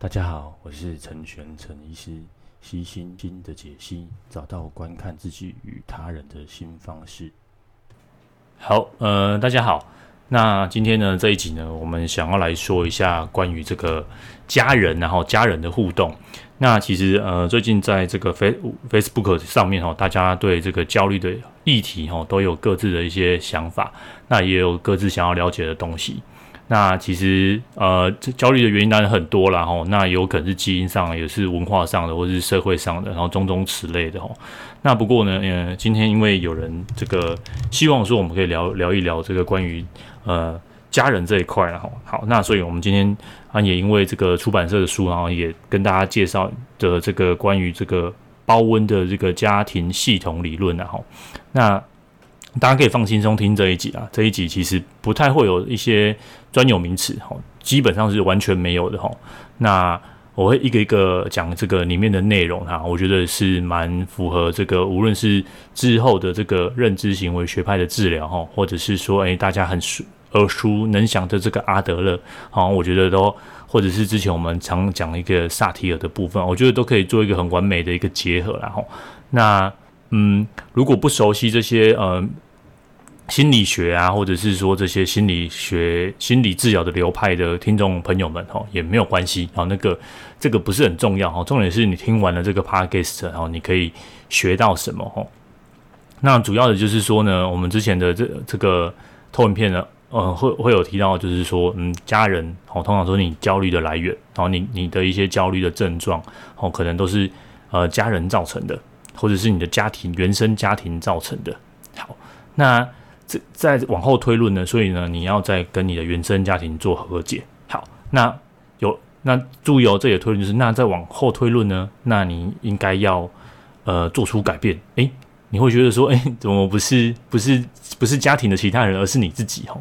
大家好，我是陈玄陈医师，析心经的解析，找到观看自己与他人的新方式。好，呃，大家好，那今天呢这一集呢，我们想要来说一下关于这个家人，然后家人的互动。那其实呃，最近在这个 Face Facebook 上面哈，大家对这个焦虑的议题哈，都有各自的一些想法，那也有各自想要了解的东西。那其实呃，这焦虑的原因当然很多啦吼，那有可能是基因上，也是文化上的，或是社会上的，然后种种此类的吼。那不过呢，呃，今天因为有人这个希望说我们可以聊聊一聊这个关于呃家人这一块，然后好，那所以我们今天啊也因为这个出版社的书，然后也跟大家介绍的这个关于这个包温的这个家庭系统理论，然后那。大家可以放轻松听这一集啊，这一集其实不太会有一些专有名词哈，基本上是完全没有的哈。那我会一个一个讲这个里面的内容哈，我觉得是蛮符合这个，无论是之后的这个认知行为学派的治疗哈，或者是说诶大家很熟耳熟能详的这个阿德勒，好，我觉得都或者是之前我们常讲一个萨提尔的部分，我觉得都可以做一个很完美的一个结合然后那。嗯，如果不熟悉这些呃心理学啊，或者是说这些心理学、心理治疗的流派的听众朋友们哈，也没有关系。好，那个这个不是很重要哈，重点是你听完了这个 podcast，然后你可以学到什么哈。那主要的就是说呢，我们之前的这这个投影片呢，呃，会会有提到，就是说，嗯，家人哦，通常说你焦虑的来源，然后你你的一些焦虑的症状哦，可能都是呃家人造成的。或者是你的家庭原生家庭造成的。好，那这再往后推论呢？所以呢，你要再跟你的原生家庭做和解。好，那有那注意哦，这里的推论就是，那再往后推论呢？那你应该要呃做出改变。诶，你会觉得说，诶，怎么不是不是不是家庭的其他人，而是你自己？哦，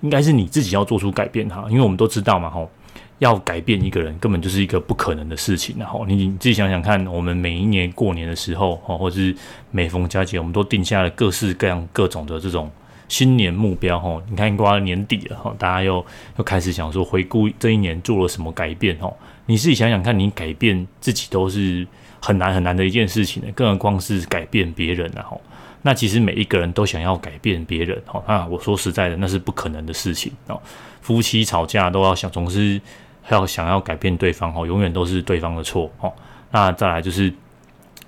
应该是你自己要做出改变哈，因为我们都知道嘛，吼。要改变一个人，根本就是一个不可能的事情。然后你你自己想想看，我们每一年过年的时候，哦，或者是每逢佳节，我们都定下了各式各样各种的这种新年目标。哈，你看，过了年底了，哈，大家又又开始想说回顾这一年做了什么改变。哈，你自己想想看，你改变自己都是很难很难的一件事情的，更何况是改变别人。然后，那其实每一个人都想要改变别人。哈，那我说实在的，那是不可能的事情。哦，夫妻吵架都要想总是。要想要改变对方哦，永远都是对方的错哦。那再来就是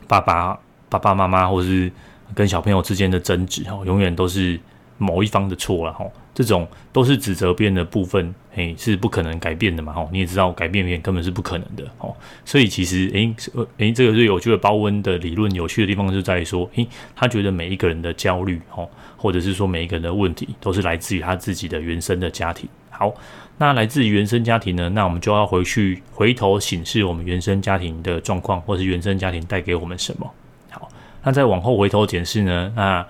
爸爸、爸爸妈妈，或是跟小朋友之间的争执哦，永远都是某一方的错了哦。这种都是指责别人的部分，嘿，是不可能改变的嘛哦。你也知道，改变别人根本是不可能的哦。所以其实，诶，诶，这个是有趣的包温的理论，有趣的地方就在于说，诶，他觉得每一个人的焦虑哦，或者是说每一个人的问题，都是来自于他自己的原生的家庭。好。那来自于原生家庭呢？那我们就要回去回头审视我们原生家庭的状况，或是原生家庭带给我们什么。好，那再往后回头检视呢？那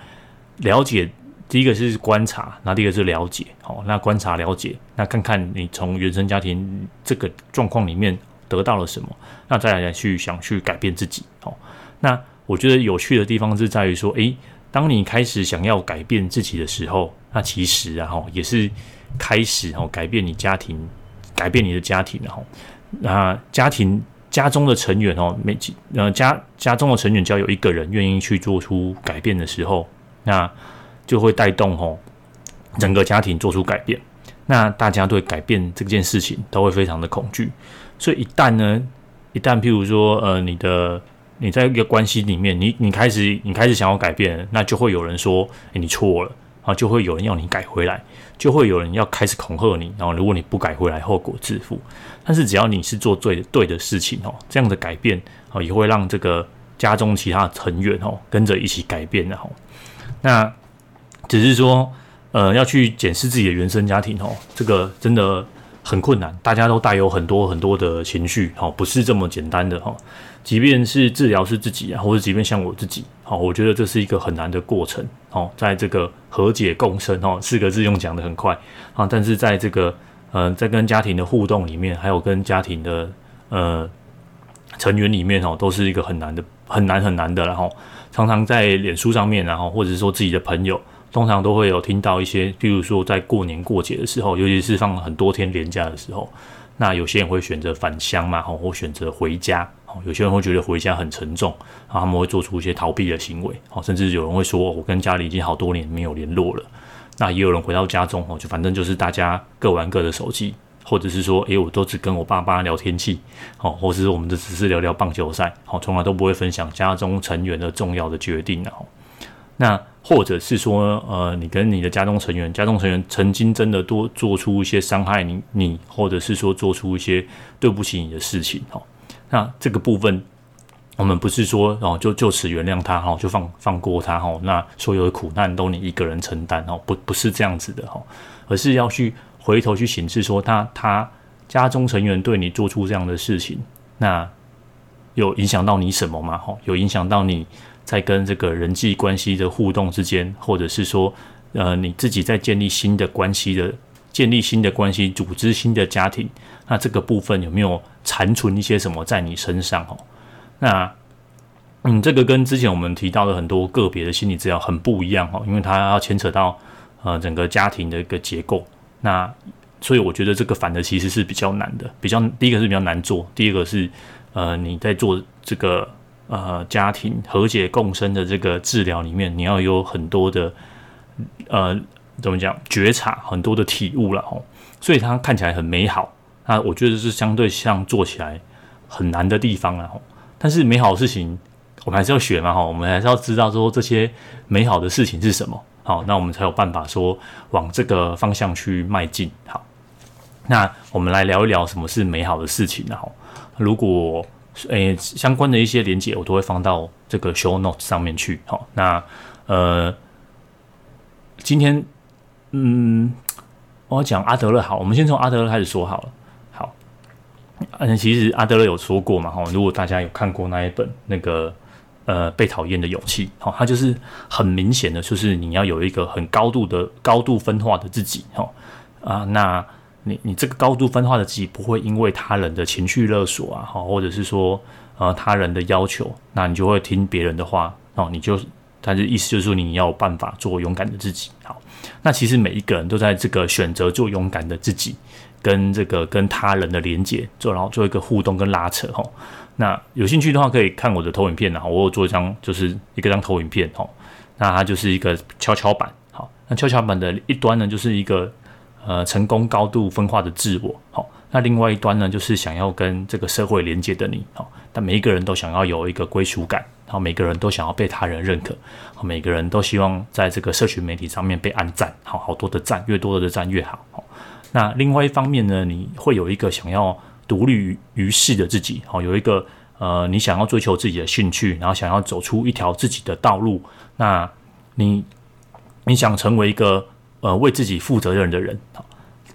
了解第一个是观察，那第二个是了解。好，那观察了解，那看看你从原生家庭这个状况里面得到了什么，那再来去想去改变自己。好，那我觉得有趣的地方是在于说，诶，当你开始想要改变自己的时候，那其实啊也是。开始哦，改变你家庭，改变你的家庭，然后，那家庭家中的成员哦，每呃家家中的成员只要有一个人愿意去做出改变的时候，那就会带动哦整个家庭做出改变。那大家对改变这件事情都会非常的恐惧，所以一旦呢，一旦譬如说呃你的你在一个关系里面，你你开始你开始想要改变，那就会有人说，诶，你错了。啊，就会有人要你改回来，就会有人要开始恐吓你，然后如果你不改回来，后果自负。但是只要你是做对的对的事情哦，这样的改变哦，也会让这个家中其他成员哦跟着一起改变的哦。那只是说，呃，要去检视自己的原生家庭哦，这个真的很困难，大家都带有很多很多的情绪哦，不是这么简单的哈。即便是治疗是自己啊，或者即便像我自己，好，我觉得这是一个很难的过程。哦，在这个和解共生哦，四个字用讲的很快啊，但是在这个呃，在跟家庭的互动里面，还有跟家庭的呃成员里面哦，都是一个很难的、很难很难的。然后常常在脸书上面，然后或者是说自己的朋友，通常都会有听到一些，譬如说在过年过节的时候，尤其是放很多天连假的时候。那有些人会选择返乡嘛，吼，或选择回家。有些人会觉得回家很沉重，然后他们会做出一些逃避的行为，甚至有人会说，我跟家里已经好多年没有联络了。那也有人回到家中，哦就反正就是大家各玩各的手机，或者是说，诶，我都只跟我爸爸聊天气，哦，或者是我们就只是聊聊棒球赛，好，从来都不会分享家中成员的重要的决定，哦那或者是说，呃，你跟你的家中成员，家中成员曾经真的多做出一些伤害你，你，或者是说做出一些对不起你的事情，哦。那这个部分，我们不是说哦，就就此原谅他哈，就放放过他哈。那所有的苦难都你一个人承担哦，不不是这样子的哈，而是要去回头去审视说他他家中成员对你做出这样的事情，那有影响到你什么吗？哈，有影响到你在跟这个人际关系的互动之间，或者是说呃你自己在建立新的关系的。建立新的关系，组织新的家庭，那这个部分有没有残存一些什么在你身上？哦，那嗯，这个跟之前我们提到的很多个别的心理治疗很不一样哦，因为它要牵扯到呃整个家庭的一个结构。那所以我觉得这个反而其实是比较难的，比较第一个是比较难做，第二个是呃你在做这个呃家庭和解共生的这个治疗里面，你要有很多的呃。怎么讲？觉察很多的体悟了哦，所以它看起来很美好。那我觉得是相对像做起来很难的地方了哦。但是美好的事情，我们还是要学嘛哈。我们还是要知道说这些美好的事情是什么。好，那我们才有办法说往这个方向去迈进。好，那我们来聊一聊什么是美好的事情。然后，如果诶相关的一些连接，我都会放到这个 show notes 上面去。好，那呃今天。嗯，我要讲阿德勒好，我们先从阿德勒开始说好了。嗯，其实阿德勒有说过嘛，哈，如果大家有看过那一本那个呃被讨厌的勇气，好，他就是很明显的，就是你要有一个很高度的高度分化的自己，哈啊，那你你这个高度分化的自己不会因为他人的情绪勒索啊，哈，或者是说呃他人的要求，那你就会听别人的话，哦，你就。他的意思就是说，你要有办法做勇敢的自己。好，那其实每一个人都在这个选择做勇敢的自己，跟这个跟他人的连接做，然后做一个互动跟拉扯。哈，那有兴趣的话，可以看我的投影片。然后我有做一张，就是一个张投影片。哈，那它就是一个跷跷板。好，那跷跷板的一端呢，就是一个呃成功高度分化的自我。好，那另外一端呢，就是想要跟这个社会连接的你。好，但每一个人都想要有一个归属感。然后每个人都想要被他人认可，每个人都希望在这个社群媒体上面被按赞，好好多的赞，越多的赞越好。那另外一方面呢，你会有一个想要独立于世的自己，好，有一个呃，你想要追求自己的兴趣，然后想要走出一条自己的道路。那你你想成为一个呃为自己负责任的人，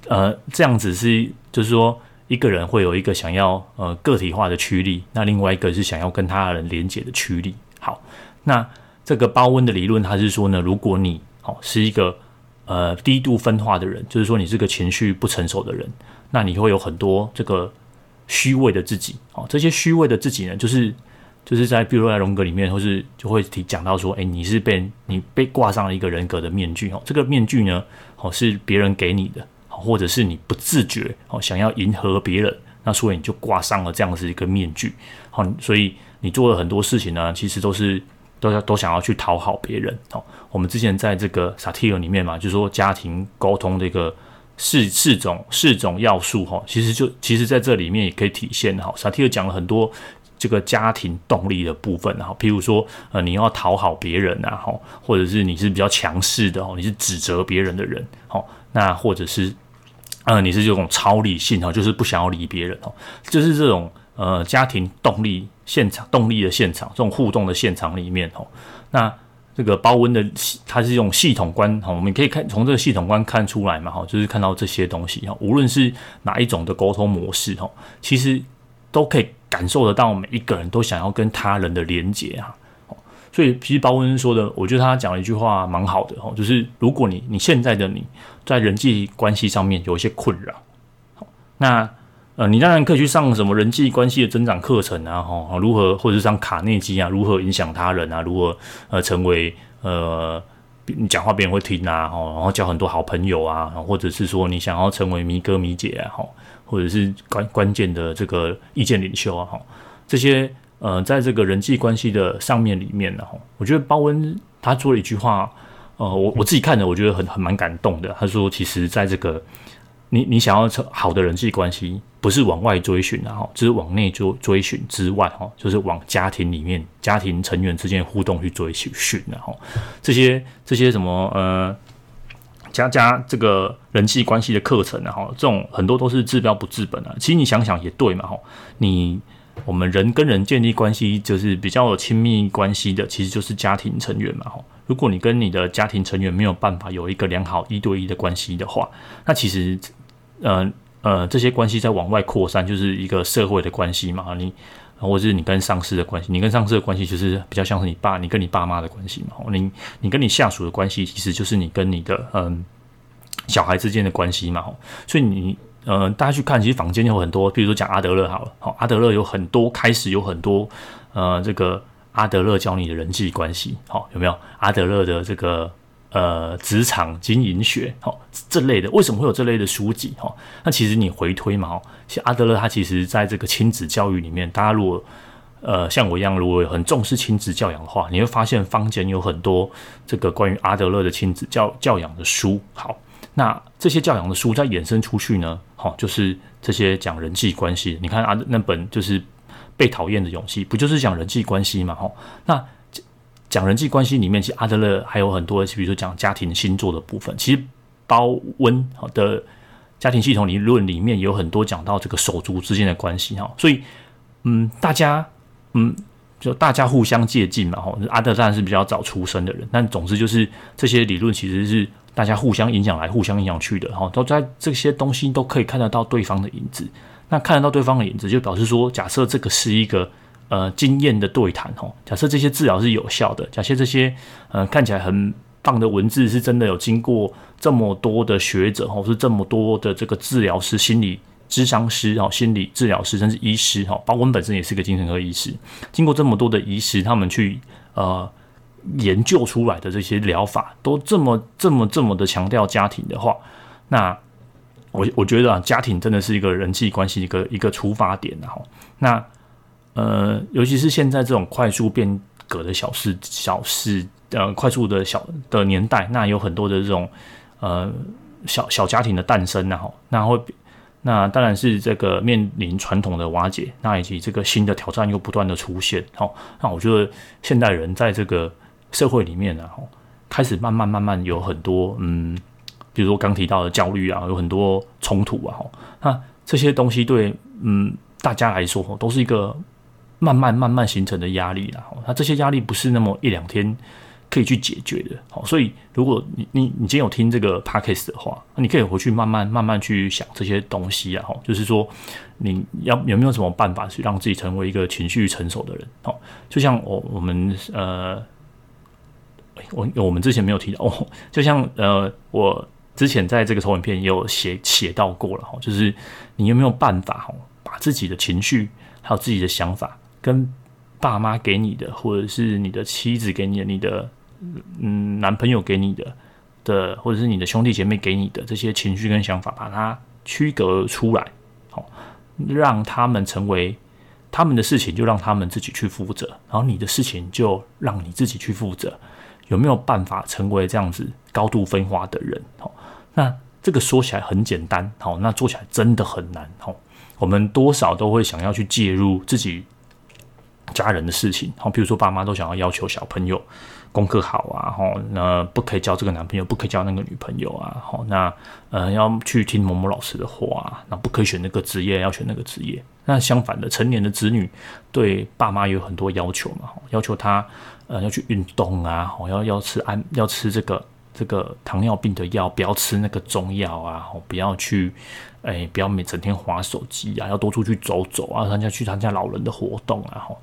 呃，这样子是就是说。一个人会有一个想要呃个体化的驱力，那另外一个是想要跟他人连接的驱力。好，那这个包温的理论，他是说呢，如果你哦是一个呃低度分化的人，就是说你是个情绪不成熟的人，那你会有很多这个虚伪的自己。哦，这些虚伪的自己呢，就是就是在比如说在荣格里面，或是就会提讲到说，哎，你是被你被挂上了一个人格的面具。哦，这个面具呢，哦是别人给你的。或者是你不自觉哦，想要迎合别人，那所以你就挂上了这样子一个面具，好，所以你做了很多事情呢，其实都是都要都想要去讨好别人。好，我们之前在这个萨提尔里面嘛，就是说家庭沟通的一个四四种四种要素哈，其实就其实在这里面也可以体现哈。萨提尔讲了很多这个家庭动力的部分哈，譬如说呃你要讨好别人啊，哈，或者是你是比较强势的哦，你是指责别人的人，好，那或者是。呃，你是这种超理性哈，就是不想要理别人哦，就是这种呃家庭动力现场动力的现场，这种互动的现场里面哦，那这个包温的它是这种系统观哈，我们可以看从这个系统观看出来嘛哈，就是看到这些东西哈，无论是哪一种的沟通模式哈，其实都可以感受得到每一个人都想要跟他人的连接啊。所以，其实包温说的，我觉得他讲了一句话蛮好的哈，就是如果你你现在的你在人际关系上面有一些困扰，那呃，你当然可以去上什么人际关系的增长课程啊，哈，如何或者是上卡内基啊，如何影响他人啊，如何呃成为呃你讲话别人会听啊，哈，然后交很多好朋友啊，或者是说你想要成为迷哥迷姐啊，哈，或者是关关键的这个意见领袖啊，哈，这些呃，在这个人际关系的上面里面呢，哈，我觉得鲍恩他说了一句话，呃，我我自己看的，我觉得很很蛮感动的。他说，其实在这个你你想要成好的人际关系，不是往外追寻，然后就是往内追追寻之外，哈，就是往家庭里面家庭成员之间互动去追寻，然后这些这些什么呃。加加这个人际关系的课程，然后这种很多都是治标不治本啊。其实你想想也对嘛，哈，你我们人跟人建立关系，就是比较有亲密关系的，其实就是家庭成员嘛，哈。如果你跟你的家庭成员没有办法有一个良好一对一的关系的话，那其实，呃呃，这些关系在往外扩散，就是一个社会的关系嘛，你。或者是你跟上司的关系，你跟上司的关系就是比较像是你爸，你跟你爸妈的关系嘛。你你跟你下属的关系，其实就是你跟你的嗯小孩之间的关系嘛。所以你呃，大家去看，其实坊间有很多，比如说讲阿德勒好了，好，阿德勒有很多开始有很多呃，这个阿德勒教你的人际关系，好，有没有阿德勒的这个？呃，职场经营学，哈，这类的，为什么会有这类的书籍？哈，那其实你回推嘛，其实阿德勒他其实在这个亲子教育里面，大家如果呃像我一样，如果很重视亲子教养的话，你会发现坊间有很多这个关于阿德勒的亲子教教养的书。好，那这些教养的书再衍生出去呢，好，就是这些讲人际关系。你看阿那本就是被讨厌的勇气，不就是讲人际关系嘛？哈，那。讲人际关系里面，其实阿德勒还有很多，比如说讲家庭星座的部分。其实鲍温的家庭系统理论里面有很多讲到这个手足之间的关系哈。所以，嗯，大家，嗯，就大家互相借鉴嘛哈。阿德勒是比较早出生的人，但总之就是这些理论其实是大家互相影响来、互相影响去的哈。都在这些东西都可以看得到对方的影子。那看得到对方的影子，就表示说，假设这个是一个。呃，经验的对谈哦。假设这些治疗是有效的，假设这些呃看起来很棒的文字是真的有经过这么多的学者哦，是这么多的这个治疗师、心理咨商师哦、心理治疗师甚至医师哈，鲍恩本身也是个精神科医师，经过这么多的医师他们去呃研究出来的这些疗法，都这么这么这么的强调家庭的话，那我我觉得啊，家庭真的是一个人际关系一个一个出发点哈，那。呃，尤其是现在这种快速变革的小事、小事，呃，快速的小的年代，那有很多的这种呃小小家庭的诞生，然后那会，那当然是这个面临传统的瓦解，那以及这个新的挑战又不断的出现，好，那我觉得现代人在这个社会里面呢，开始慢慢慢慢有很多，嗯，比如说刚提到的焦虑啊，有很多冲突啊，那这些东西对嗯大家来说都是一个。慢慢慢慢形成的压力啦，那这些压力不是那么一两天可以去解决的，好，所以如果你你你今天有听这个 podcast 的话，那你可以回去慢慢慢慢去想这些东西啊，哈，就是说你要有没有什么办法去让自己成为一个情绪成熟的人，好，就像我我们呃，我我们之前没有提到哦，就像呃，我之前在这个投影片也有写写到过了哈，就是你有没有办法哈，把自己的情绪还有自己的想法。跟爸妈给你的，或者是你的妻子给你的，你的嗯男朋友给你的的，或者是你的兄弟姐妹给你的这些情绪跟想法，把它区隔出来，好，让他们成为他们的事情，就让他们自己去负责，然后你的事情就让你自己去负责。有没有办法成为这样子高度分化的人？好，那这个说起来很简单，好，那做起来真的很难。好，我们多少都会想要去介入自己。家人的事情，好，比如说爸妈都想要要求小朋友功课好啊，吼，那不可以交这个男朋友，不可以交那个女朋友啊，好，那呃要去听某某老师的话，那不可以选那个职业，要选那个职业。那相反的，成年的子女对爸妈有很多要求嘛，要求他呃要去运动啊，吼，要要吃安，要吃这个这个糖尿病的药，不要吃那个中药啊，好，不要去。哎，不要每整天滑手机啊，要多出去走走啊，参加去参加老人的活动啊，吼。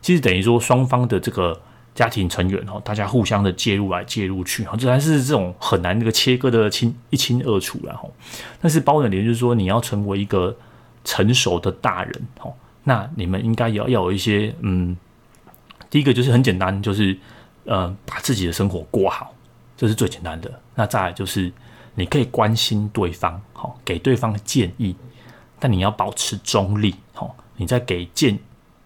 其实等于说双方的这个家庭成员哈，大家互相的介入来介入去，哈，这还是这种很难那个切割的清一清二楚了哈。但是包的点就是说，你要成为一个成熟的大人，哈，那你们应该要要有一些嗯，第一个就是很简单，就是呃，把自己的生活过好，这是最简单的。那再来就是。你可以关心对方，好，给对方建议，但你要保持中立，哦，你在给建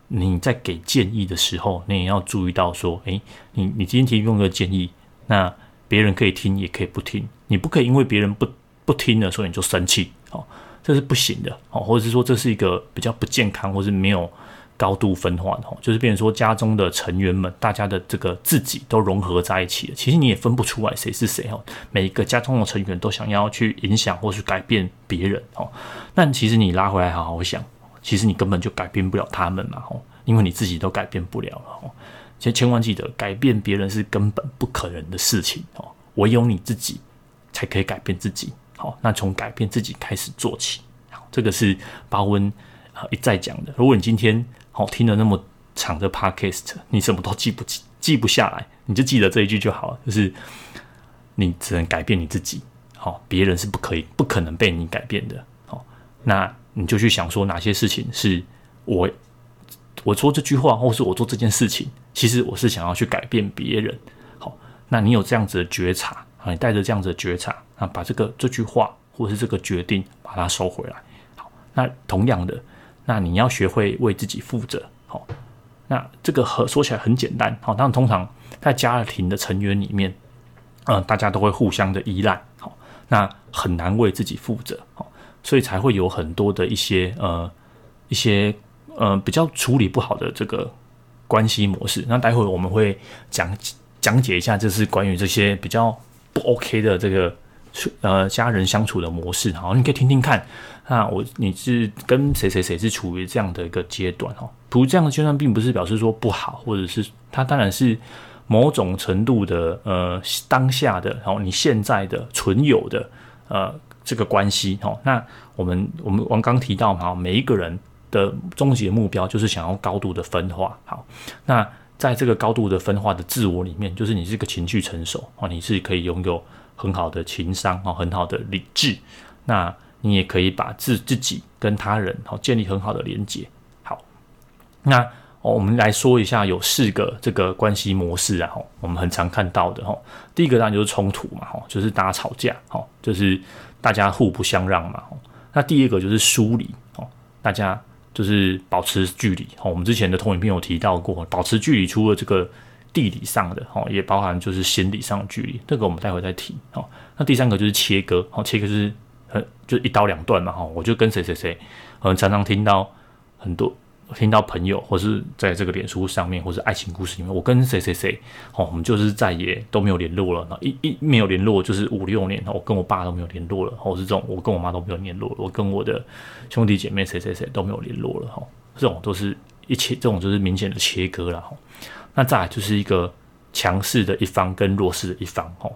你在给建议的时候，你也要注意到说，诶，你你今天提供一个建议，那别人可以听，也可以不听，你不可以因为别人不不听了，所以你就生气，哦，这是不行的，哦，或者是说这是一个比较不健康，或是没有。高度分化的，哦就是变成说家中的成员们，大家的这个自己都融合在一起了。其实你也分不出来谁是谁哦。每一个家中的成员都想要去影响或是改变别人哦。但其实你拉回来好好想，其实你根本就改变不了他们嘛吼，因为你自己都改变不了了哦。其实千万记得，改变别人是根本不可能的事情哦。唯有你自己才可以改变自己。好，那从改变自己开始做起。好，这个是巴温啊一再讲的。如果你今天好，听了那么长的 podcast，你什么都记不记记不下来，你就记得这一句就好了，就是你只能改变你自己，好，别人是不可以、不可能被你改变的，好，那你就去想说哪些事情是我我说这句话，或是我做这件事情，其实我是想要去改变别人，好，那你有这样子的觉察，啊，你带着这样子的觉察，啊，把这个这句话或是这个决定把它收回来，好，那同样的。那你要学会为自己负责，好，那这个和说起来很简单，好，但通常在家庭的成员里面，嗯、大家都会互相的依赖，好，那很难为自己负责，所以才会有很多的一些呃一些呃比较处理不好的这个关系模式。那待会我们会讲讲解一下，就是关于这些比较不 OK 的这个呃家人相处的模式，好，你可以听听看。那我你是跟谁谁谁是处于这样的一个阶段哦？处于这样的阶段，并不是表示说不好，或者是它当然是某种程度的呃当下的，然后你现在的存有的呃这个关系哦。那我们我们刚刚提到嘛，每一个人的终极目标就是想要高度的分化。好，那在这个高度的分化的自我里面，就是你是个情绪成熟哦，你是可以拥有很好的情商哦，很好的理智。那你也可以把自自己跟他人好建立很好的连接。好，那我们来说一下，有四个这个关系模式啊，我们很常看到的哈。第一个当然就是冲突嘛，哈，就是大家吵架，哈，就是大家互不相让嘛。那第二个就是疏离，哦，大家就是保持距离。哦，我们之前的投影片有提到过，保持距离除了这个地理上的，哦，也包含就是心理上的距离。这个我们待会再提。哦，那第三个就是切割，哦，切割就是。就一刀两断嘛，哈，我就跟谁谁谁，嗯，常常听到很多，听到朋友或是在这个脸书上面，或是爱情故事里面，我跟谁谁谁，哦，我们就是再也都没有联络了，一一没有联络就是五六年，我跟我爸都没有联络了，或是这种，我跟我妈都没有联络，我跟我的兄弟姐妹谁谁谁都没有联络了，哈，这种都是一切，这种就是明显的切割了，哈，那再来就是一个强势的一方跟弱势的一方，哈。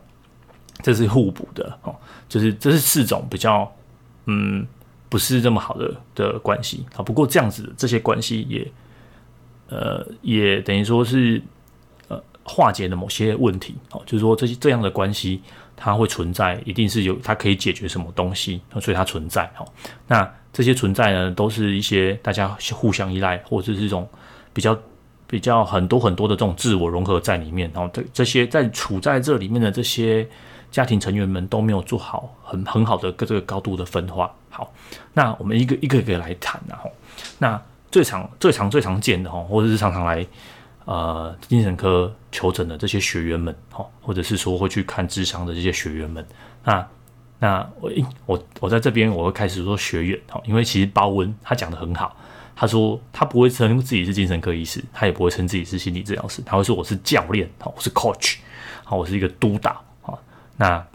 这是互补的哦，就是这是四种比较嗯不是这么好的的关系啊。不过这样子这些关系也呃也等于说是呃化解了某些问题哦，就是说这些这样的关系它会存在，一定是有它可以解决什么东西，所以它存在哦。那这些存在呢，都是一些大家互相依赖，或者是这种比较比较很多很多的这种自我融合在里面，然后这这些在处在这里面的这些。家庭成员们都没有做好很很好的这个高度的分化。好，那我们一个一个一个来谈，然后那最常最常最常见的哈，或者是常常来呃精神科求诊的这些学员们，哈，或者是说会去看智商的这些学员们，那那我我我在这边我会开始说学员，哈，因为其实包温他讲的很好，他说他不会称自己是精神科医师，他也不会称自己是心理治疗师，他会说我是教练，哈，我是 coach，好，我是一个督导。那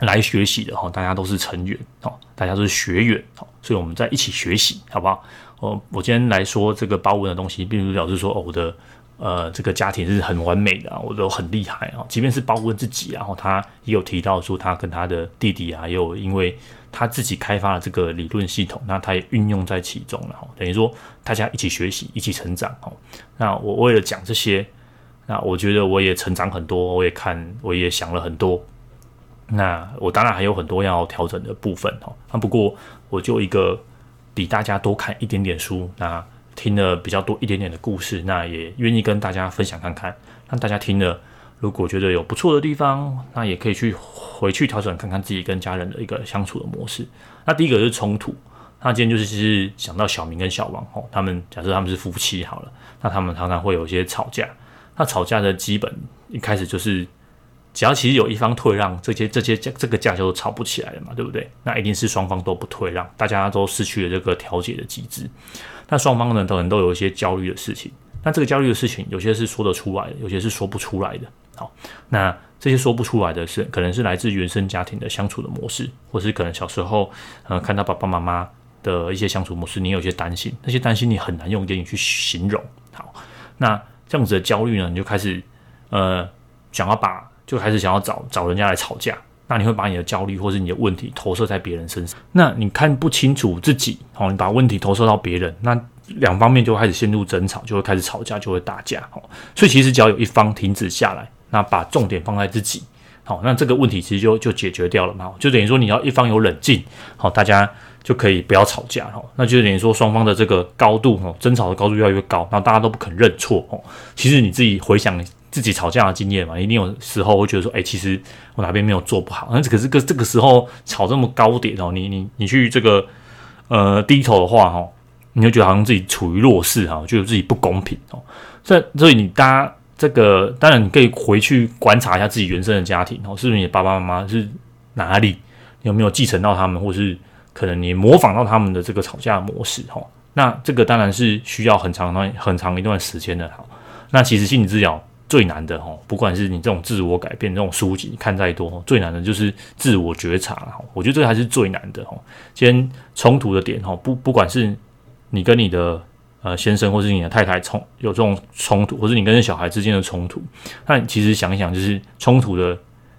来学习的哈，大家都是成员哦，大家都是学员哦，所以我们在一起学习，好不好？我我今天来说这个包文的东西，并不是表示说哦，我的呃这个家庭是很完美的，我都很厉害啊。即便是包文自己，然后他也有提到说，他跟他的弟弟啊，也有因为他自己开发了这个理论系统，那他也运用在其中了，哈等于说大家一起学习，一起成长哦。那我为了讲这些，那我觉得我也成长很多，我也看，我也想了很多。那我当然还有很多要调整的部分哈，那不过我就一个比大家多看一点点书，那听了比较多一点点的故事，那也愿意跟大家分享看看。那大家听了，如果觉得有不错的地方，那也可以去回去调整看看自己跟家人的一个相处的模式。那第一个就是冲突，那今天就是其实想到小明跟小王哦，他们假设他们是夫妻好了，那他们常常会有一些吵架。那吵架的基本一开始就是，只要其实有一方退让，这些这些这个架就吵不起来了嘛，对不对？那一定是双方都不退让，大家都失去了这个调解的机制。那双方呢，可能都有一些焦虑的事情。那这个焦虑的事情，有些是说得出来的，有些是说不出来的。好，那这些说不出来的是，可能是来自原生家庭的相处的模式，或是可能小时候，呃，看到爸爸妈妈的一些相处模式，你有些担心，那些担心你很难用言语去形容。好，那这样子的焦虑呢，你就开始，呃，想要把，就开始想要找找人家来吵架。那你会把你的焦虑或是你的问题投射在别人身上，那你看不清楚自己，好，你把问题投射到别人，那两方面就开始陷入争吵，就会开始吵架，就会打架，好，所以其实只要有一方停止下来，那把重点放在自己，好，那这个问题其实就就解决掉了嘛，就等于说你要一方有冷静，好，大家就可以不要吵架，哈，那就等于说双方的这个高度，哈，争吵的高度越来越高，然后大家都不肯认错，哦，其实你自己回想。自己吵架的经验嘛，一定有时候会觉得说，哎、其实我哪边没有做不好。那可是个这个时候吵这么高点哦，你你你去这个呃低头的话哈，你就觉得好像自己处于弱势哈，觉得自己不公平哦。所以所以你大家这个当然你可以回去观察一下自己原生的家庭哦，是不是你的爸爸妈妈是哪里有没有继承到他们，或是可能你模仿到他们的这个吵架模式哈？那这个当然是需要很长很长一段时间的。好，那其实心理治疗。最难的哈，不管是你这种自我改变这种书籍看再多，最难的就是自我觉察。我觉得这个还是最难的哈。今天冲突的点哈，不不管是你跟你的呃先生，或是你的太太冲有这种冲突，或是你跟小孩之间的冲突，那其实想一想，就是冲突的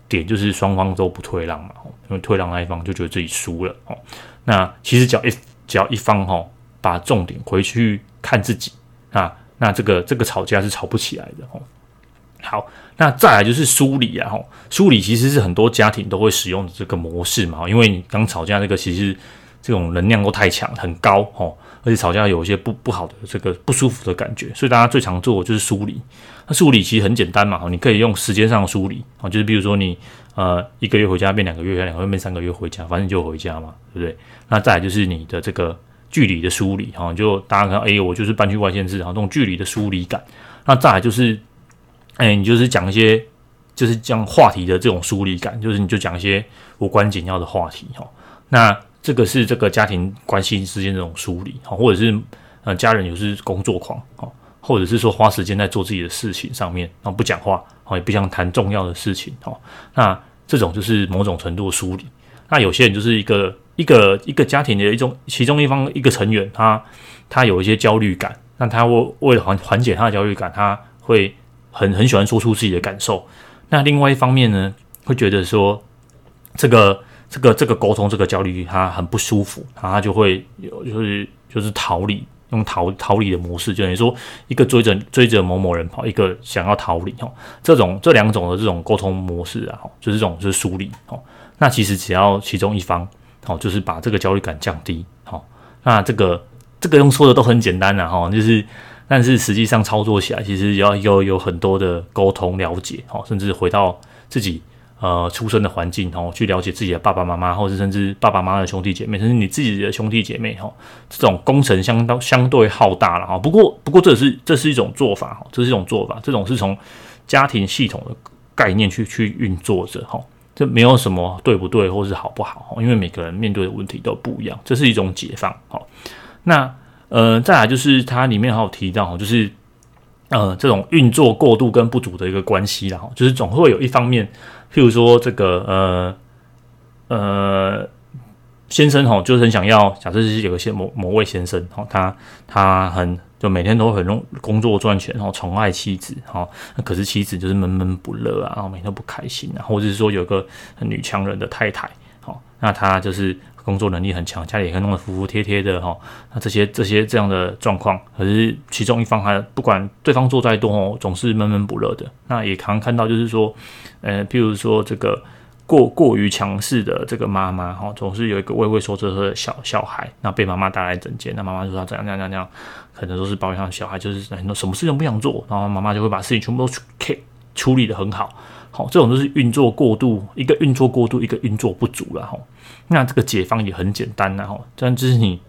点就是双方都不退让嘛，因为退让那一方就觉得自己输了哦。那其实只要一只要一方哈，把重点回去看自己啊，那这个这个吵架是吵不起来的哦。好，那再来就是梳理啊，吼，梳理其实是很多家庭都会使用的这个模式嘛，因为你刚吵架那个其实这种能量都太强很高，吼，而且吵架有一些不不好的这个不舒服的感觉，所以大家最常做就是梳理。那梳理其实很简单嘛，你可以用时间上的梳理，啊，就是比如说你呃一个月回家变两个月，两个月变三个月回家，反正就回家嘛，对不对？那再来就是你的这个距离的梳理，哈，就大家看，哎，我就是搬去外县市，然后这种距离的疏离感。那再来就是。哎、你就是讲一些，就是讲话题的这种疏离感，就是你就讲一些无关紧要的话题哈。那这个是这个家庭关系之间这种疏离哈，或者是呃家人有时工作狂哦，或者是说花时间在做自己的事情上面，然后不讲话哦，也不想谈重要的事情哈。那这种就是某种程度的疏离。那有些人就是一个一个一个家庭的一种其中一方一个成员，他他有一些焦虑感，那他为为了缓缓解他的焦虑感，他会。很很喜欢说出自己的感受，那另外一方面呢，会觉得说这个这个这个沟通这个焦虑他很不舒服，然后他就会有就是就是逃离，用逃逃离的模式，就等于说一个追着追着某某人跑，一个想要逃离哦，这种这两种的这种沟通模式啊，就是这种就是疏离哦。那其实只要其中一方哦，就是把这个焦虑感降低，好，那这个这个用说的都很简单的哈，就是。但是实际上操作起来，其实要有有很多的沟通了解，哈，甚至回到自己呃出生的环境，哈，去了解自己的爸爸妈妈，或者甚至爸爸妈妈的兄弟姐妹，甚至你自己的兄弟姐妹，哈，这种工程相当相对浩大了，哈。不过不过这是这是一种做法，哈，这是一种做法，这种是从家庭系统的概念去去运作着，哈，这没有什么对不对或是好不好，因为每个人面对的问题都不一样，这是一种解放，哈。那。呃，再来就是它里面还有提到，就是呃这种运作过度跟不足的一个关系啦，就是总会有一方面，譬如说这个呃呃先生哈，就是很想要，假设是有一些某某位先生哈，他他很就每天都很用工作赚钱，然后宠爱妻子哈，那可是妻子就是闷闷不乐啊，然后每天都不开心啊，或者是说有个很女强人的太太，好，那他就是。工作能力很强，家里也可以弄得服服帖帖的哈。那这些这些这样的状况，可是其中一方还不管对方做再多哦，总是闷闷不乐的。那也常看到就是说，呃，譬如说这个过过于强势的这个妈妈哈，总是有一个畏畏缩缩的小小孩，那被妈妈带来整间，那妈妈说他怎样怎样怎样，可能都是抱怨小孩就是很多什么事情不想做，然后妈妈就会把事情全部都处处理得很好。好，这种都是运作过度，一个运作过度，一个运作不足了哈。那这个解方也很简单呐哈，但就是你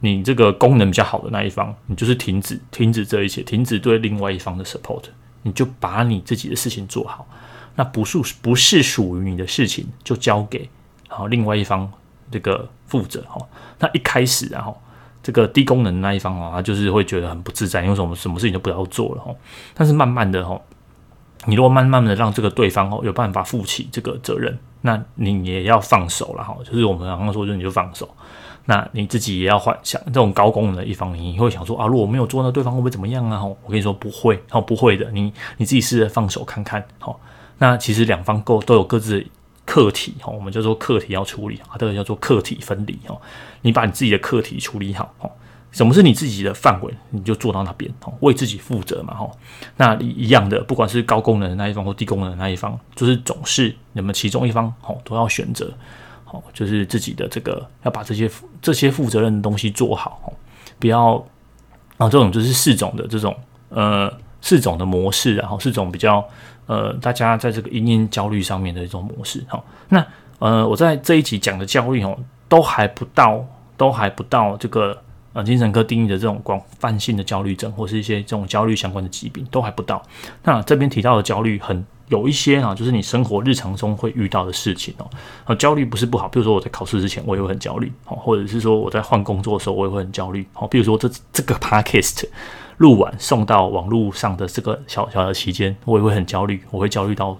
你这个功能比较好的那一方，你就是停止停止这一切，停止对另外一方的 support，你就把你自己的事情做好。那不是不是属于你的事情，就交给好另外一方这个负责哈。那一开始然后这个低功能那一方啊，他就是会觉得很不自在，因为什么什么事情都不要做了哈。但是慢慢的哈，你如果慢慢的让这个对方哦有办法负起这个责任，那你也要放手了哈。就是我们刚刚说，就你就放手。那你自己也要幻想这种高功能的一方，你会想说啊，如果没有做，那对方会不会怎么样啊？我跟你说不会，哦，不会的，你你自己试着放手看看，好。那其实两方都都有各自的课题，哈，我们叫做课题要处理啊，这个叫做课题分离，哈。你把你自己的课题处理好，哈，什么是你自己的范围，你就做到那边，哦，为自己负责嘛，哈。那一样的，不管是高功能的那一方或低功能的那一方，就是总是你们其中一方，哈，都要选择。好，就是自己的这个要把这些这些负责任的东西做好，不要啊，这种就是四种的这种呃四种的模式，然后四种比较呃大家在这个因因焦虑上面的一种模式。哈，那呃我在这一集讲的焦虑哦，都还不到，都还不到这个呃精神科定义的这种广泛性的焦虑症，或是一些这种焦虑相关的疾病都还不到。那这边提到的焦虑很。有一些啊，就是你生活日常中会遇到的事情哦。啊，焦虑不是不好，比如说我在考试之前，我也会很焦虑，哦，或者是说我在换工作的时候，我也会很焦虑，哦，比如说这这个 podcast 录完送到网络上的这个小小的期间，我也会很焦虑，我会焦虑到，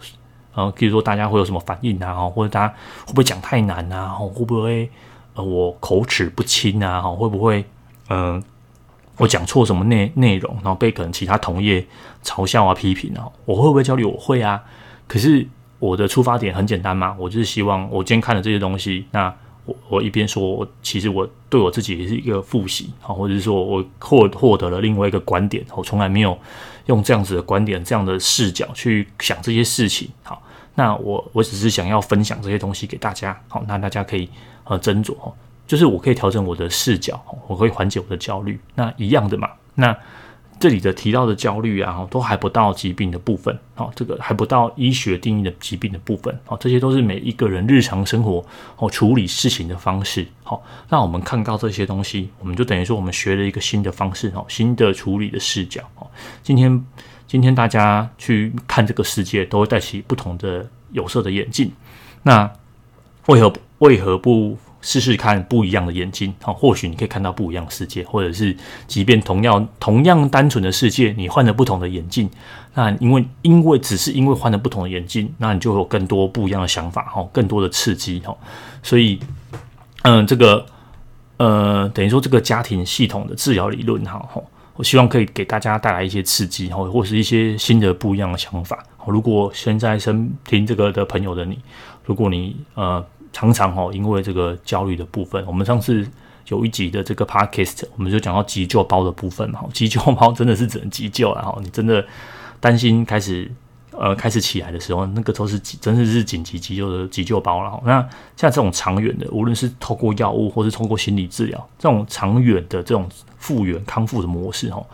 呃，比如说大家会有什么反应啊，或者大家会不会讲太难啊，会不会呃我口齿不清啊，会不会。呃我讲错什么内内容，然后被可能其他同业嘲笑啊、批评啊，我会不会焦虑？我会啊。可是我的出发点很简单嘛，我就是希望我今天看了这些东西，那我我一边说，其实我对我自己也是一个复习啊，或者是说我获获得了另外一个观点，我从来没有用这样子的观点、这样的视角去想这些事情。好，那我我只是想要分享这些东西给大家，好，那大家可以呃斟酌。就是我可以调整我的视角，我可以缓解我的焦虑。那一样的嘛，那这里的提到的焦虑啊，都还不到疾病的部分，哦，这个还不到医学定义的疾病的部分，哦，这些都是每一个人日常生活哦处理事情的方式。好，那我们看到这些东西，我们就等于说我们学了一个新的方式，哦，新的处理的视角。哦，今天今天大家去看这个世界，都会戴起不同的有色的眼镜。那为何为何不？试试看不一样的眼睛，好，或许你可以看到不一样的世界，或者是即便同样同样单纯的世界，你换了不同的眼镜，那因为因为只是因为换了不同的眼镜，那你就有更多不一样的想法，哈，更多的刺激，哈，所以，嗯，这个，呃，等于说这个家庭系统的治疗理论，哈，我希望可以给大家带来一些刺激，哈，或是一些新的不一样的想法。如果现在身听这个的朋友的你，如果你呃。常常哈，因为这个焦虑的部分，我们上次有一集的这个 podcast，我们就讲到急救包的部分嘛。急救包真的是只能急救了哈，你真的担心开始呃开始起来的时候，那个都是真的是紧急急救的急救包了。那像这种长远的，无论是透过药物或是透过心理治疗，这种长远的这种复原康复的模式哈。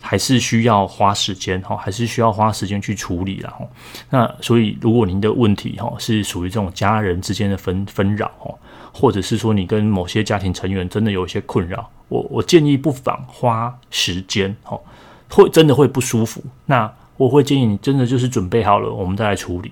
还是需要花时间哈，还是需要花时间去处理了哈。那所以，如果您的问题哈是属于这种家人之间的纷纷扰哈，或者是说你跟某些家庭成员真的有一些困扰，我我建议不妨花时间哈，会真的会不舒服。那我会建议你真的就是准备好了，我们再来处理。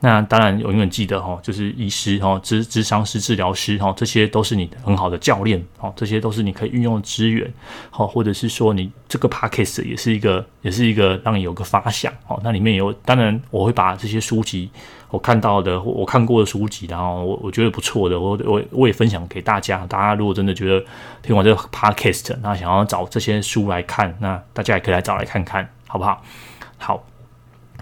那当然，永远记得哈，就是医师哈、咨咨商师、治疗师哈，这些都是你很好的教练哦，这些都是你可以运用的资源哈，或者是说你这个 podcast 也是一个，也是一个让你有个发想哦。那里面有，当然我会把这些书籍我看到的、我看过的书籍，然后我我觉得不错的，我我我也分享给大家。大家如果真的觉得听完这个 podcast，那想要找这些书来看，那大家也可以来找来看看，好不好？好，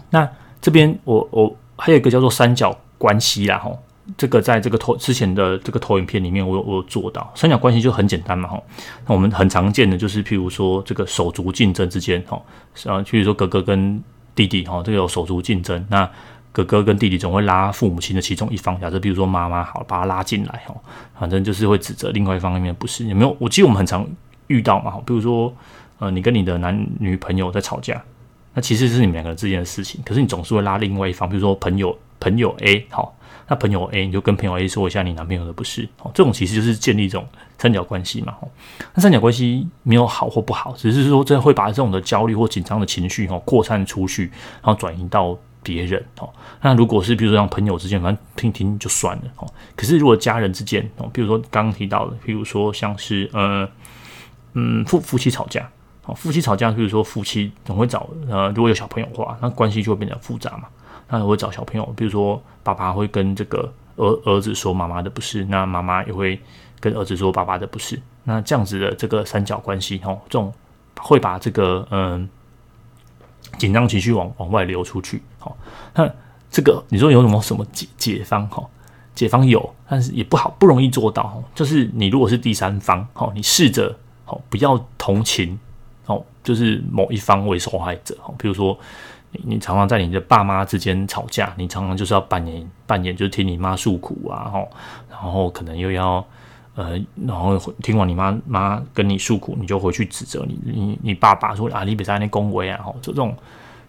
那这边我我。还有一个叫做三角关系啦，吼，这个在这个投之前的这个投影片里面我，我我有做到。三角关系就很简单嘛，吼，那我们很常见的就是譬如说这个手足竞争之间，吼，啊，譬如说哥哥跟弟弟，吼，这个有手足竞争，那哥哥跟弟弟总会拉父母亲的其中一方，假设比如说妈妈好，把他拉进来，吼，反正就是会指责另外一方面不是，有没有？我记得我们很常遇到嘛，吼，比如说呃，你跟你的男女朋友在吵架。那其实是你们两个人之间的事情，可是你总是会拉另外一方，比如说朋友朋友 A 好。那朋友 A，你就跟朋友 A 说一下你男朋友的不是哦，这种其实就是建立一种三角关系嘛。哦，那三角关系没有好或不好，只是说这会把这种的焦虑或紧张的情绪哦扩散出去，然后转移到别人哦。那如果是比如说像朋友之间，反正听听就算了哦。可是如果家人之间哦，比如说刚刚提到的，比如说像是呃嗯夫夫妻吵架哦，夫妻吵架，比如说夫妻总会找呃如果有小朋友的话，那关系就会变得复杂嘛。那我会找小朋友，比如说爸爸会跟这个儿儿子说妈妈的不是，那妈妈也会跟儿子说爸爸的不是。那这样子的这个三角关系，哦，这种会把这个嗯紧张情绪往往外流出去。好，那这个你说有什么什么解解方？哈，解方有，但是也不好，不容易做到。就是你如果是第三方，好，你试着好不要同情，就是某一方为受害者，哦，比如说。你你常常在你的爸妈之间吵架，你常常就是要扮演扮演，就是听你妈诉苦啊，吼，然后可能又要呃，然后听完你妈妈跟你诉苦，你就回去指责你你你爸爸说啊，你别在那恭维啊，吼，这种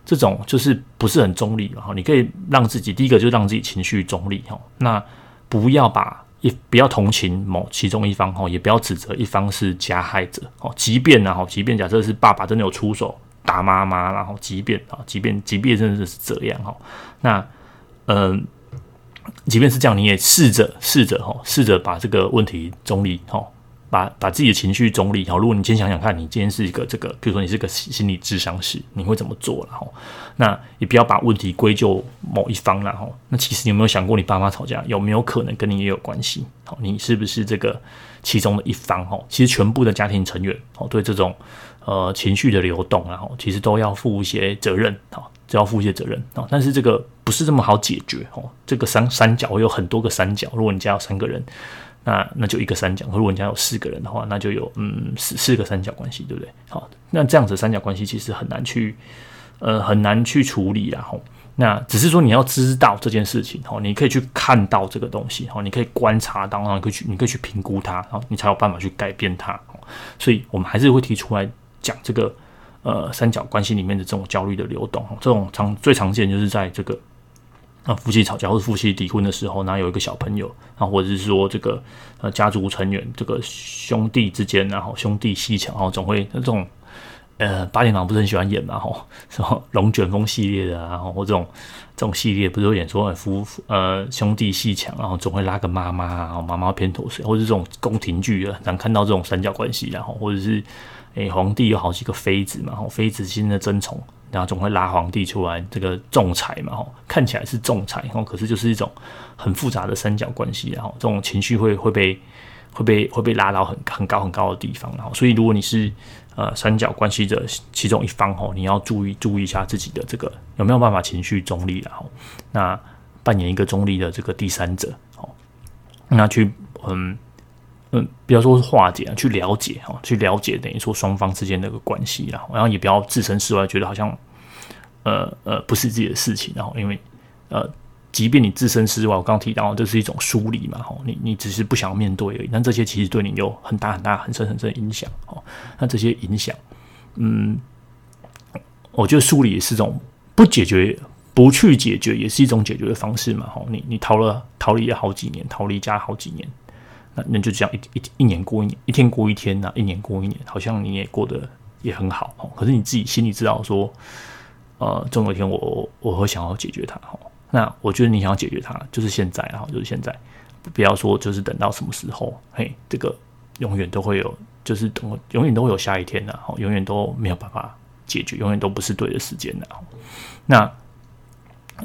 这种就是不是很中立，然后你可以让自己第一个就让自己情绪中立，吼，那不要把一不要同情某其中一方，哦，也不要指责一方是加害者，哦，即便呢，吼，即便假设是爸爸真的有出手。打妈妈，然后即便啊，即便即便真的是这样哈，那嗯，即便是这样，你也试着试着哈，试着把这个问题中立哈，把把自己的情绪中立好。如果你先想想看，你今天是一个这个，比如说你是个心理智商师，你会怎么做了哈？那也不要把问题归咎某一方了哈。那其实你有没有想过，你爸妈吵架有没有可能跟你也有关系？好，你是不是这个其中的一方哈？其实全部的家庭成员哦，对这种。呃，情绪的流动，然后其实都要负一些责任，好，都要负一些责任啊。但是这个不是这么好解决哦。这个三三角有很多个三角，如果你家有三个人，那那就一个三角；如果你家有四个人的话，那就有嗯四四个三角关系，对不对？好，那这样子三角关系其实很难去呃很难去处理，然后那只是说你要知道这件事情，哦，你可以去看到这个东西，哦，你可以观察到，然后你可以去你可以去评估它，然后你才有办法去改变它。所以我们还是会提出来。讲这个呃三角关系里面的这种焦虑的流动，这种常最常见就是在这个啊夫妻吵架或者夫妻离婚的时候，那有一个小朋友啊，或者是说这个呃家族成员这个兄弟之间，然后兄弟鬩墙，然后总会这种呃八点档不是很喜欢演嘛，吼什么龙卷风系列的啊，或这种这种系列不是会演说夫呃兄弟鬩墙，然后总会拉个妈妈，然后妈妈偏头水，或者这种宫廷剧啊，常看到这种三角关系，然后或者是。诶，皇帝有好几个妃子嘛，吼，妃子心的争宠，然后总会拉皇帝出来，这个仲裁嘛，吼，看起来是仲裁，吼，可是就是一种很复杂的三角关系，然后这种情绪会会被会被会被拉到很很高很高的地方，然后，所以如果你是呃三角关系的其中一方，吼，你要注意注意一下自己的这个有没有办法情绪中立，然后那扮演一个中立的这个第三者，吼，那去嗯。嗯，不要说是化解啊，去了解哈，去了解等于说双方之间的个关系，然后，然后也不要置身事外，觉得好像呃呃不是自己的事情，然后因为呃，即便你置身事外，我刚提到这是一种疏离嘛，哈，你你只是不想面对而已，但这些其实对你有很大很大很深很深的影响，哦，那这些影响，嗯，我觉得疏离也是一种不解决、不去解决，也是一种解决的方式嘛，哈，你你逃了逃离了好几年，逃离家好几年。那那就这样一一一年过一年，一天过一天呐，一年过一年，好像你也过得也很好哦。可是你自己心里知道说，呃，总有一天我我会想要解决它哦。那我觉得你想要解决它，就是现在哈，就是现在，不要说就是等到什么时候，嘿，这个永远都会有，就是等永远都会有下一天的哦，永远都没有办法解决，永远都不是对的时间的。那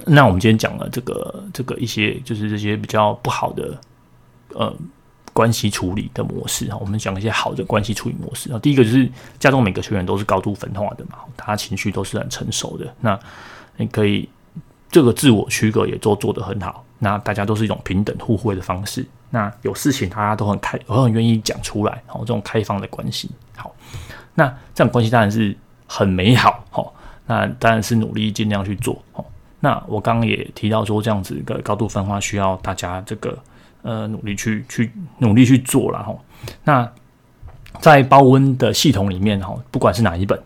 那我们今天讲了这个这个一些，就是这些比较不好的，呃。关系处理的模式哈，我们讲一些好的关系处理模式啊。第一个就是家中每个成员都是高度分化的嘛，他情绪都是很成熟的。那你可以这个自我区隔也都做得很好。那大家都是一种平等互惠的方式。那有事情大家都很开，我很愿意讲出来。好，这种开放的关系，好，那这种关系当然是很美好。好，那当然是努力尽量去做。好，那我刚刚也提到说，这样子一个高度分化需要大家这个。呃，努力去去努力去做了哈。那在包温的系统里面哈，不管是哪一本，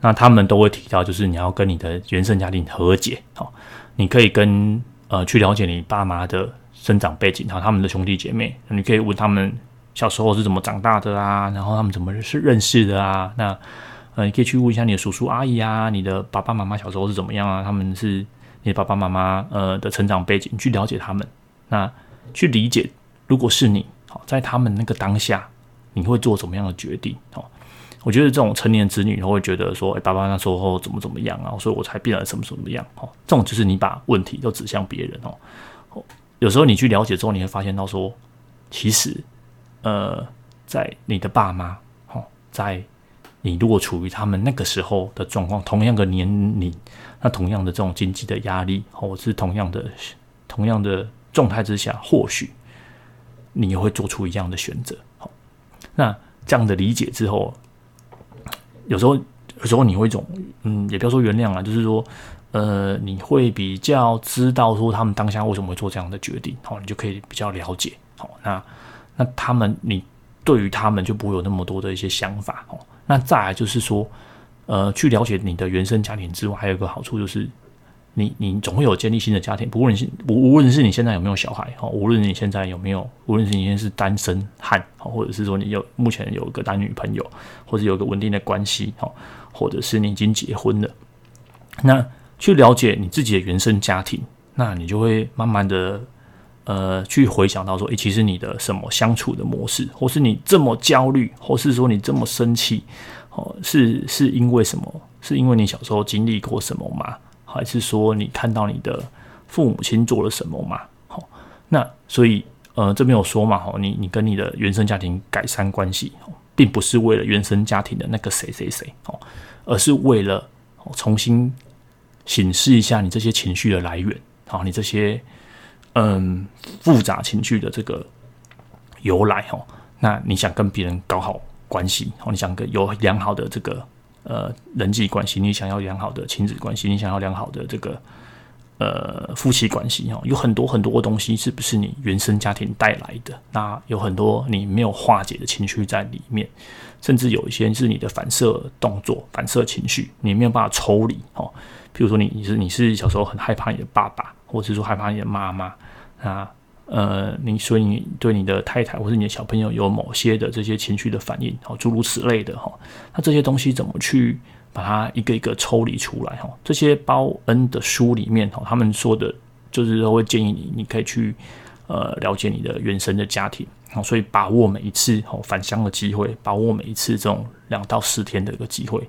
那他们都会提到，就是你要跟你的原生家庭和解，好，你可以跟呃去了解你爸妈的生长背景，然后，他们的兄弟姐妹，你可以问他们小时候是怎么长大的啊，然后他们怎么是认识的啊，那呃你可以去问一下你的叔叔阿姨啊，你的爸爸妈妈小时候是怎么样啊，他们是你爸爸妈妈呃的成长背景，去了解他们，那去理解，如果是你，好，在他们那个当下，你会做怎么样的决定，好。我觉得这种成年子女都会觉得说，哎，爸爸那时候怎么怎么样啊，所以我才变得什么什么样。哦，这种就是你把问题都指向别人哦。有时候你去了解之后，你会发现到说，其实，呃，在你的爸妈，哦，在你如果处于他们那个时候的状况，同样的年龄，那同样的这种经济的压力，或是同样的同样的状态之下，或许你也会做出一样的选择。好，那这样的理解之后。有时候，有时候你会一种，嗯，也不要说原谅啊，就是说，呃，你会比较知道说他们当下为什么会做这样的决定，好，你就可以比较了解，好，那那他们，你对于他们就不会有那么多的一些想法，哦，那再来就是说，呃，去了解你的原生家庭之外，还有一个好处就是。你你总会有建立新的家庭，不论你是无无论是你现在有没有小孩哈，无论你现在有没有，无论是你现在是单身汉，或者是说你有目前有一个男女朋友，或者有个稳定的关系哈，或者是你已经结婚了，那去了解你自己的原生家庭，那你就会慢慢的呃去回想到说，诶，其实你的什么相处的模式，或是你这么焦虑，或是说你这么生气，哦，是是因为什么？是因为你小时候经历过什么吗？还是说你看到你的父母亲做了什么嘛？好，那所以呃这边有说嘛，哈，你你跟你的原生家庭改善关系，并不是为了原生家庭的那个谁谁谁，哦，而是为了重新审视一下你这些情绪的来源，好，你这些嗯复杂情绪的这个由来，哈，那你想跟别人搞好关系，好，你想跟有良好的这个。呃，人际关系，你想要良好的亲子关系，你想要良好的这个呃夫妻关系哈，有很多很多的东西是不是你原生家庭带来的？那有很多你没有化解的情绪在里面，甚至有一些是你的反射动作、反射情绪，你没有办法抽离哦。比如说你你是你是小时候很害怕你的爸爸，或者是说害怕你的妈妈啊。呃，你所以你对你的太太或者你的小朋友有某些的这些情绪的反应，好，诸如此类的哈，那这些东西怎么去把它一个一个抽离出来哈？这些报恩的书里面哈，他们说的就是都会建议你，你可以去呃了解你的原生的家庭，好，所以把握每一次好返乡的机会，把握每一次这种两到四天的一个机会。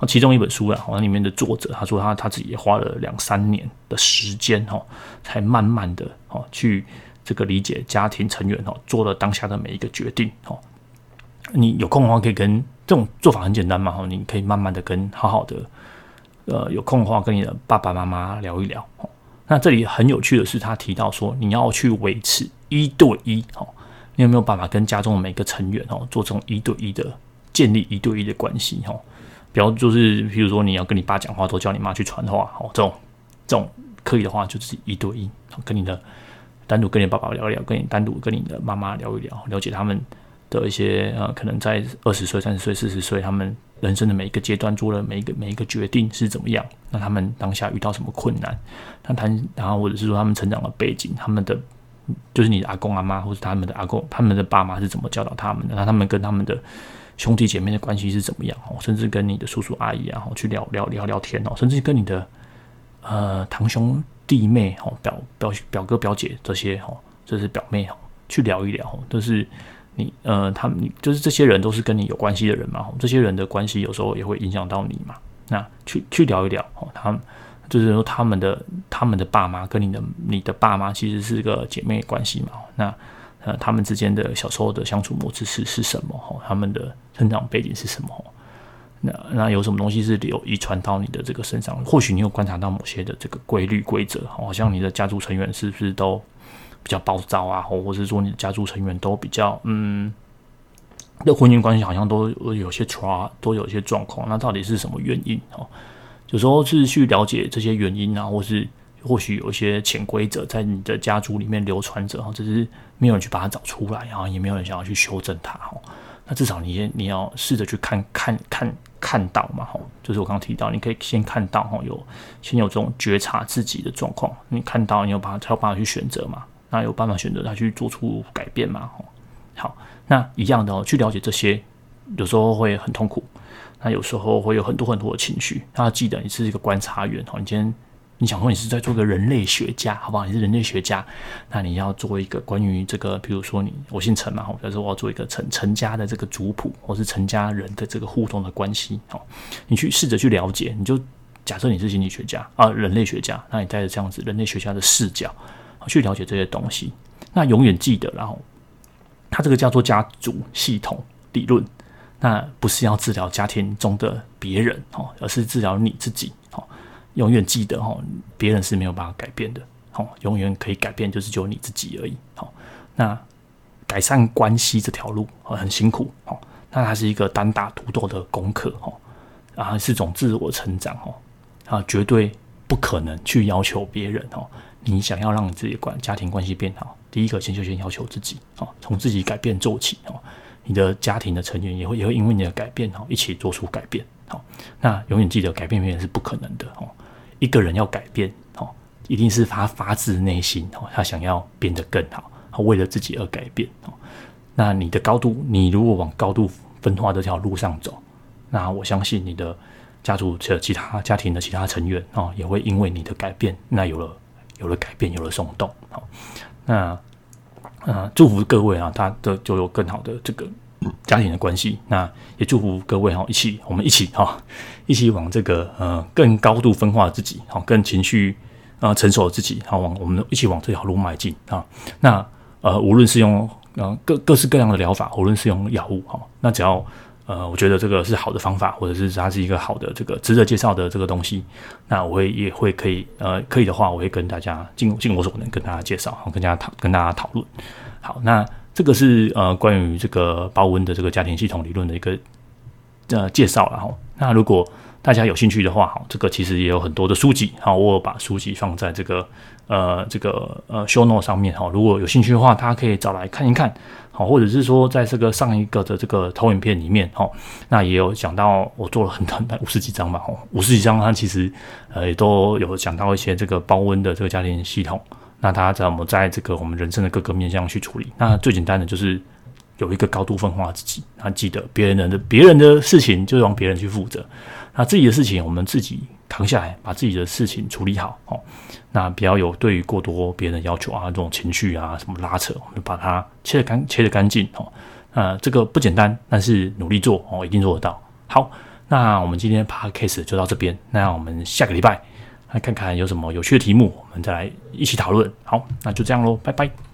那其中一本书啊，好像里面的作者他说他他自己也花了两三年的时间哈，才慢慢的哈去。这个理解家庭成员哦，做了当下的每一个决定哦。你有空的话，可以跟这种做法很简单嘛哈，你可以慢慢的跟好好的，呃，有空的话跟你的爸爸妈妈聊一聊。那这里很有趣的是，他提到说你要去维持一对一哦，你有没有办法跟家中的每个成员哦做这种一对一的建立一对一的关系哈？比方就是，比如说你要跟你爸讲话，都叫你妈去传话哦，这种这种可以的话，就是一对一跟你的。单独跟你爸爸聊一聊，跟你单独跟你的妈妈聊一聊，了解他们的一些呃，可能在二十岁、三十岁、四十岁，他们人生的每一个阶段做了每一个每一个决定是怎么样？那他们当下遇到什么困难？那谈，然后或者是说他们成长的背景，他们的就是你的阿公阿妈，或者他们的阿公、他们的爸妈是怎么教导他们的？那他们跟他们的兄弟姐妹的关系是怎么样？哦，甚至跟你的叔叔阿姨啊，去聊聊聊聊天哦，甚至跟你的呃堂兄。弟妹哈，表表表哥表姐这些哈，这是表妹哈，去聊一聊，都是你呃，他们就是这些人都是跟你有关系的人嘛，这些人的关系有时候也会影响到你嘛。那去去聊一聊哦，他们就是说他们的他们的爸妈跟你的你的爸妈其实是个姐妹关系嘛。那呃，他们之间的小时候的相处模式是是什么？哈，他们的成长背景是什么？那那有什么东西是有遗传到你的这个身上？或许你有观察到某些的这个规律规则，好像你的家族成员是不是都比较暴躁啊？或或是说你的家族成员都比较嗯，的婚姻关系好像都有些差，都有些状况。那到底是什么原因？哦，有时候是去了解这些原因啊，或是或许有一些潜规则在你的家族里面流传着，哈，只是没有人去把它找出来，然后也没有人想要去修正它，哈。那至少你先你要试着去看看看看到嘛，吼，就是我刚刚提到，你可以先看到，吼，有先有这种觉察自己的状况，你看到，你有办法才有办法去选择嘛，那有办法选择他去做出改变嘛，吼，好，那一样的哦，去了解这些，有时候会很痛苦，那有时候会有很多很多的情绪，那记得你是一个观察员，吼，你今天。你想说你是在做个人类学家，好不好？你是人类学家，那你要做一个关于这个，比如说你我姓陈嘛，或者说我要做一个陈陈家的这个族谱，或是陈家人的这个互动的关系，好，你去试着去了解，你就假设你是心理学家啊，人类学家，那你带着这样子人类学家的视角去了解这些东西，那永远记得，然后它这个叫做家族系统理论，那不是要治疗家庭中的别人哦，而是治疗你自己。永远记得哈，别人是没有办法改变的，好，永远可以改变就是只有你自己而已，好，那改善关系这条路很辛苦，好，那它是一个单打独斗的功课，哈，啊，是种自我成长，哈，啊，绝对不可能去要求别人，哈，你想要让你自己关家庭关系变好，第一个先就先要求自己，好，从自己改变做起，哦，你的家庭的成员也会也会因为你的改变，哈，一起做出改变，好，那永远记得改变别人是不可能的，哦。一个人要改变，哦，一定是他发自内心，哦，他想要变得更好，他为了自己而改变，哦。那你的高度，你如果往高度分化这条路上走，那我相信你的家族的其他家庭的其他成员，哦，也会因为你的改变，那有了有了改变，有了松动，好，那呃，祝福各位啊，他的就有更好的这个。家庭的关系，那也祝福各位哈，一起我们一起哈，一起往这个呃更高度分化自己，好更情绪啊、成熟的自己，好往我们一起往这条路迈进啊。那呃无论是用呃各各式各样的疗法，无论是用药物哈，那只要呃我觉得这个是好的方法，或者是它是一个好的这个值得介绍的这个东西，那我会也会可以呃可以的话，我会跟大家尽尽我所能跟大家介绍，跟大家讨跟大家讨论。好，那。这个是呃关于这个鲍温的这个家庭系统理论的一个呃介绍了哈。那如果大家有兴趣的话，哈，这个其实也有很多的书籍，好，我有把书籍放在这个呃这个呃 show note 上面哈。如果有兴趣的话，大家可以找来看一看，好，或者是说在这个上一个的这个投影片里面哈，那也有讲到我做了很很五十几章吧，哈，五十几章它其实呃也都有讲到一些这个包温的这个家庭系统。那他怎么在这个我们人生的各个面向去处理？那最简单的就是有一个高度分化自己。那记得别人的别人的事情就让别人去负责，那自己的事情我们自己扛下来，把自己的事情处理好哦。那不要有对于过多别人的要求啊，这种情绪啊什么拉扯，我们把它切得干切得干净哦。那这个不简单，但是努力做哦，一定做得到。好，那我们今天 Podcast 就到这边，那我们下个礼拜。来看看有什么有趣的题目，我们再来一起讨论。好，那就这样喽，拜拜。